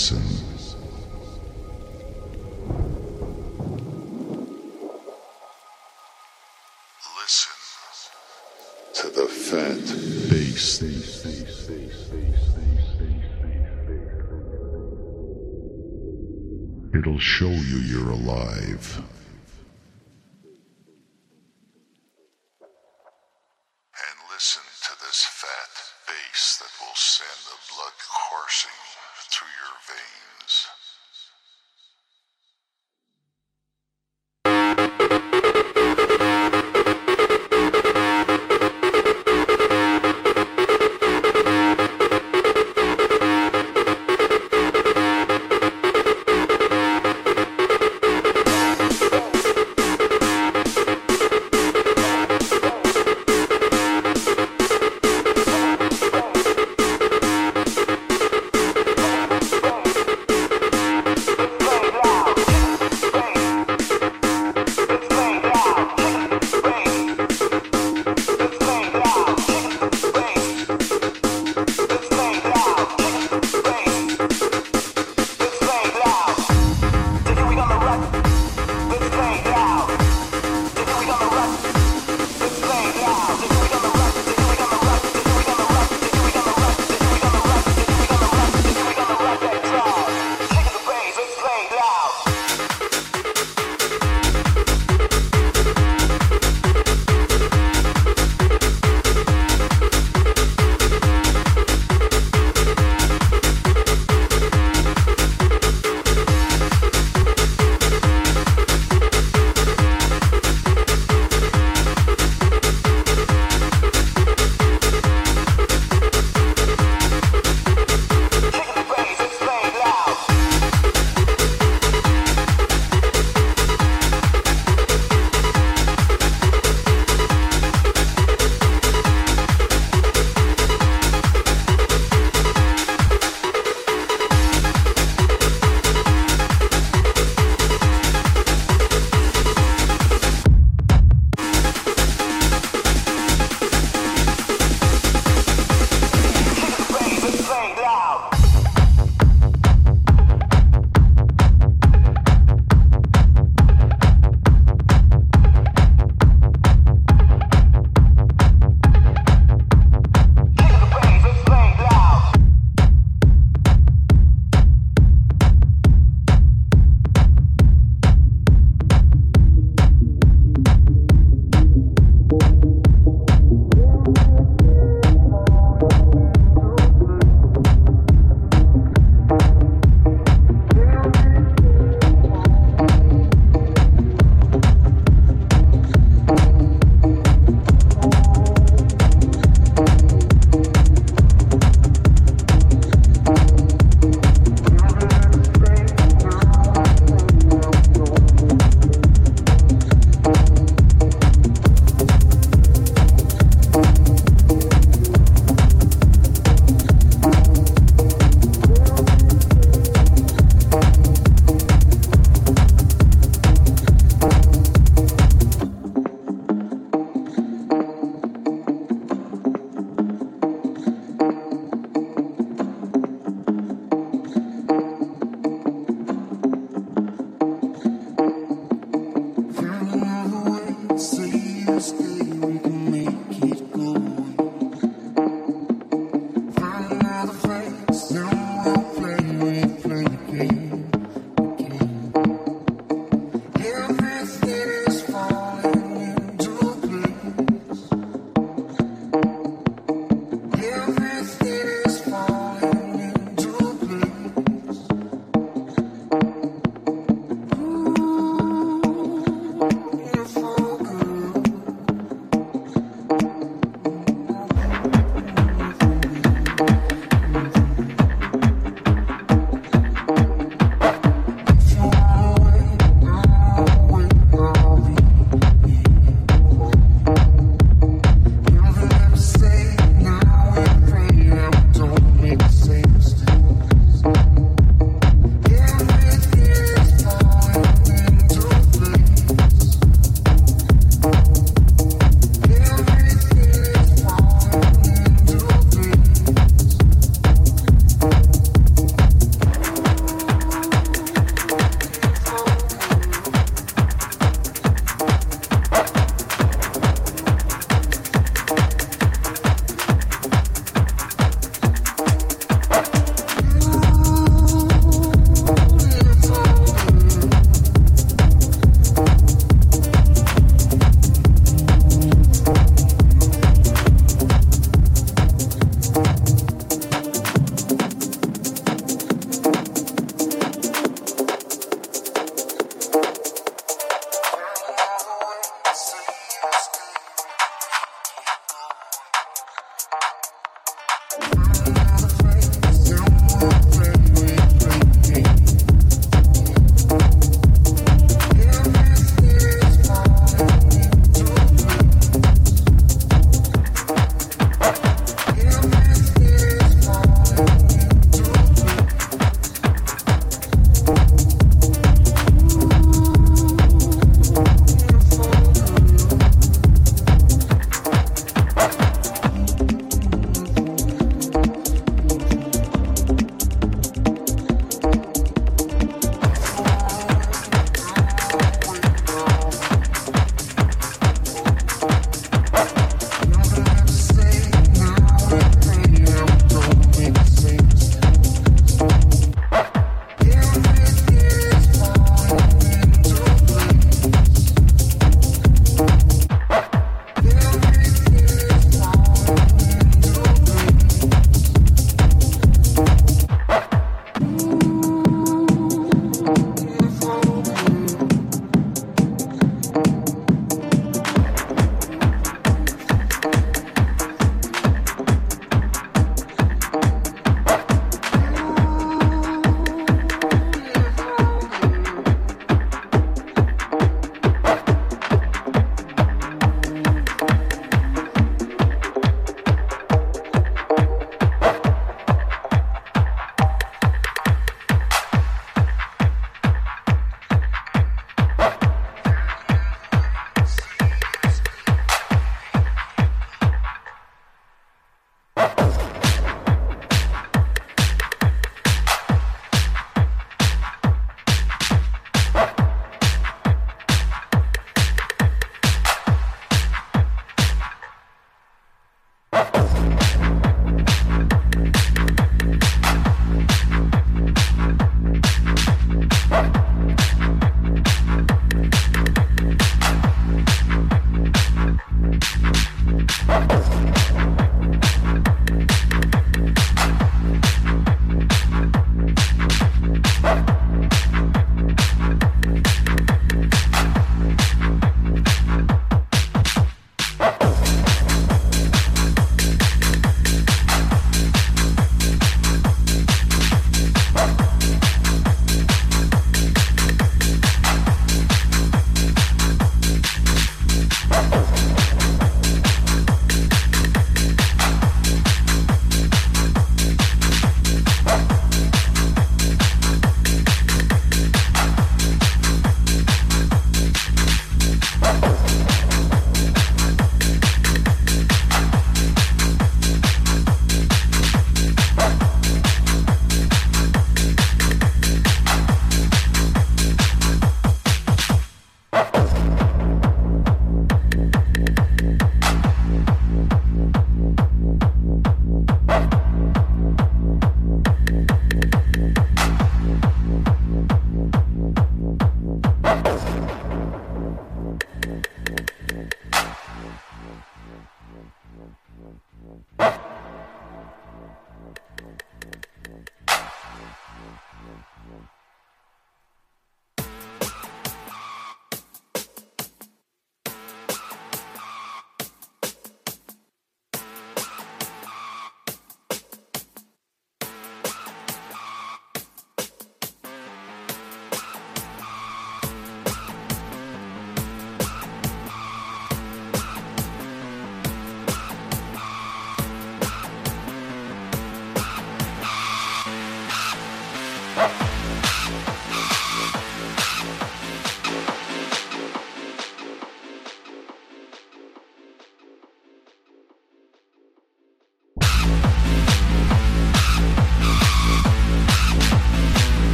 listen. Listen to the fat bass. It'll show you you're alive. And listen to this fat bass that will send the blood coursing through your veins.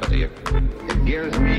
Gravity. It gives me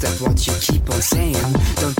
just at what you keep on saying. Don't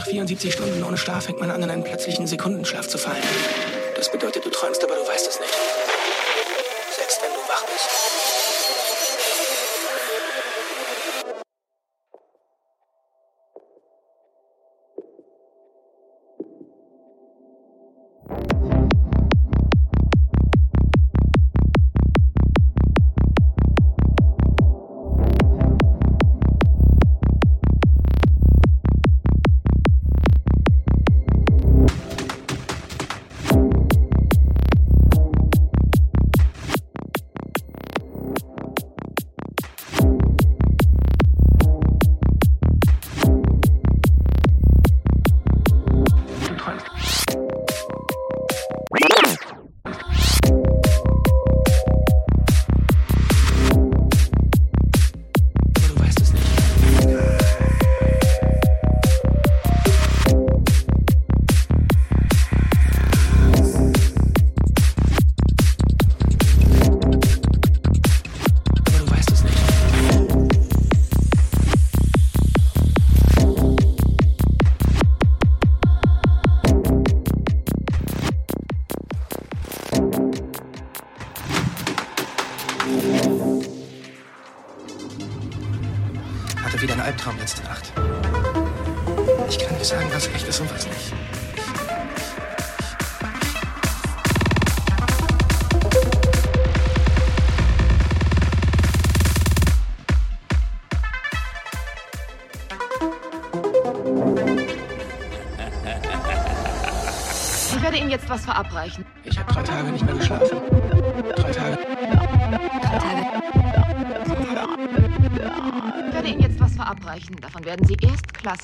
Nach 74 Stunden ohne Schlaf fängt man an, in einen plötzlichen Sekundenschlaf zu fallen. Das bedeutet, du träumst, aber du weißt es nicht.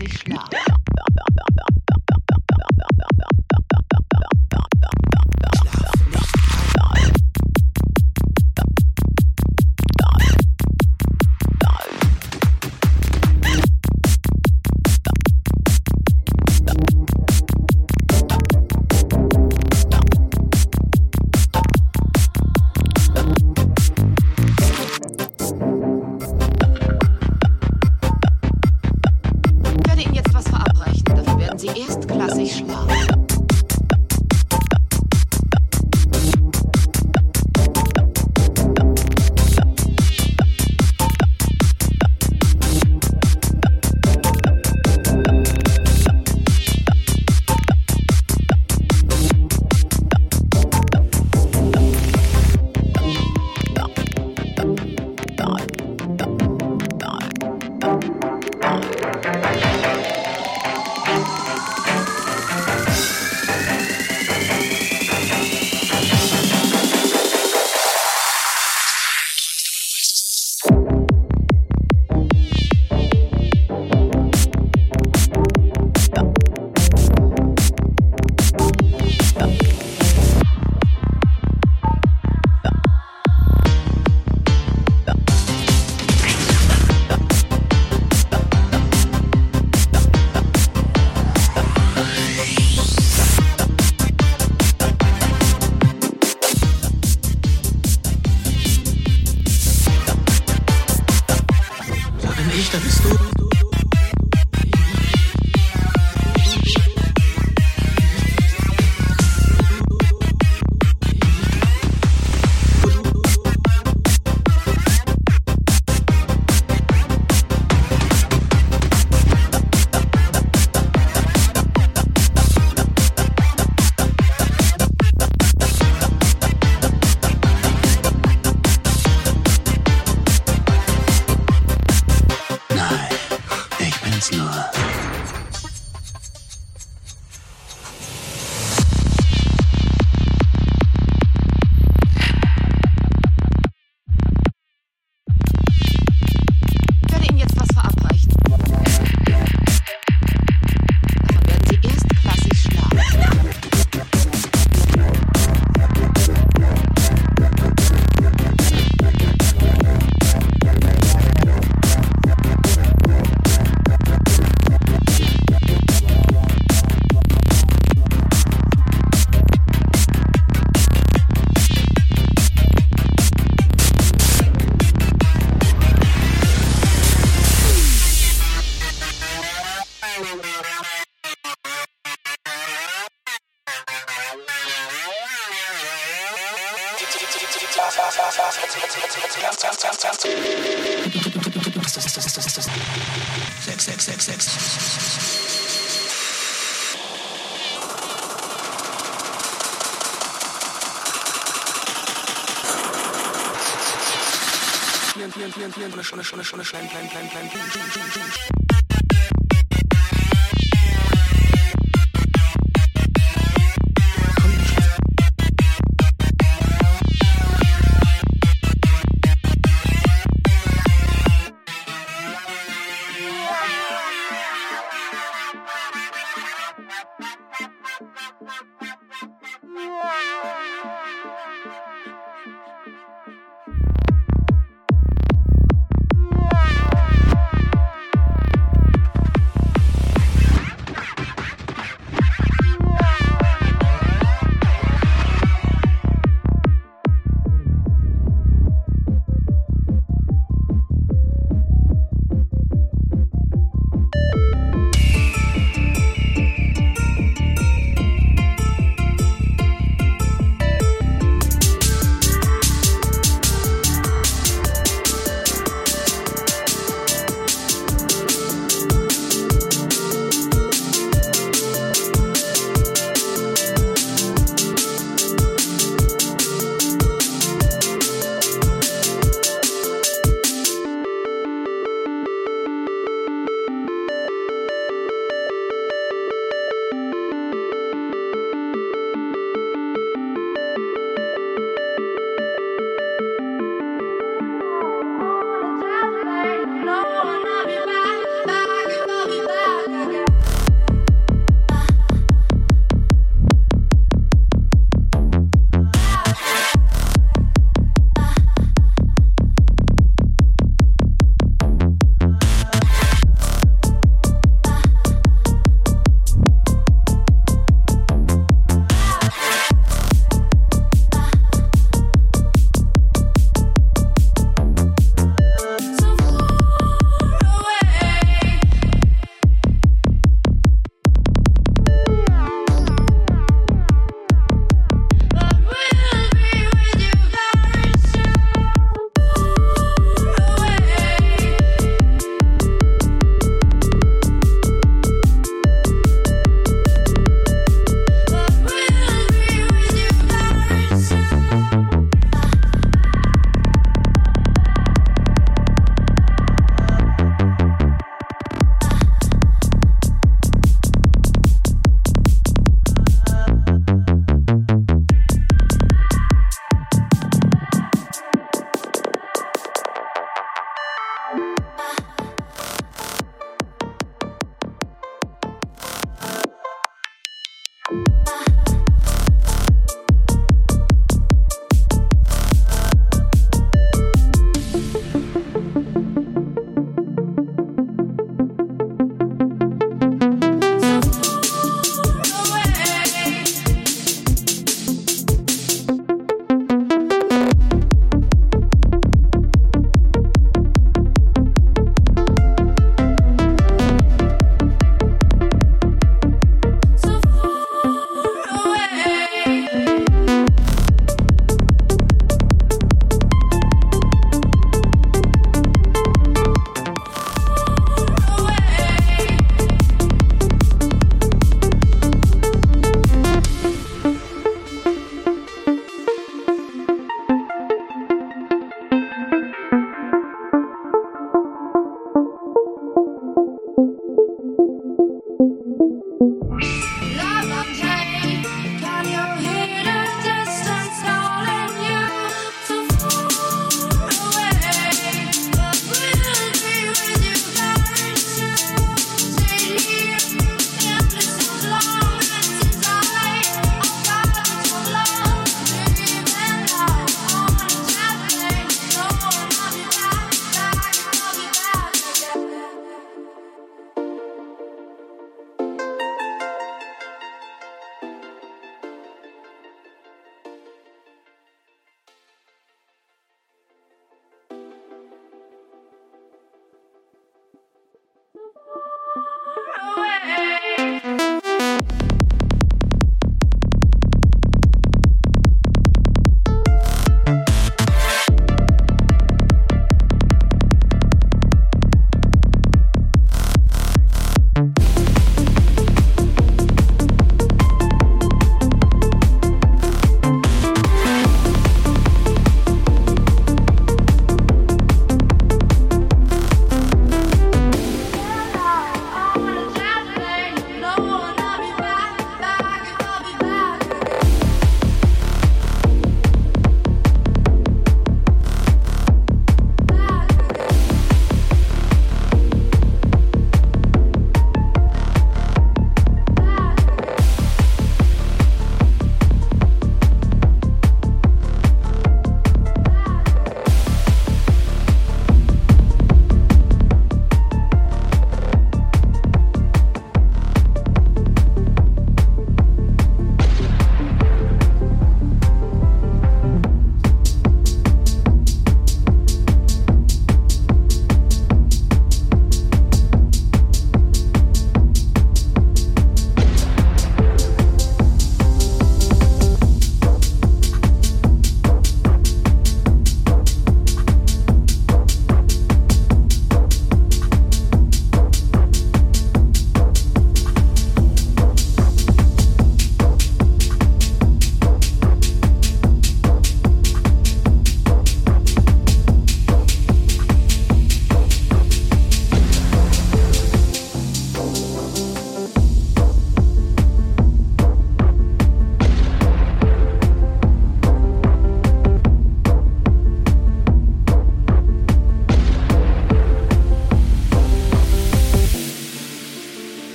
ich schlafe. Stadt ist durch.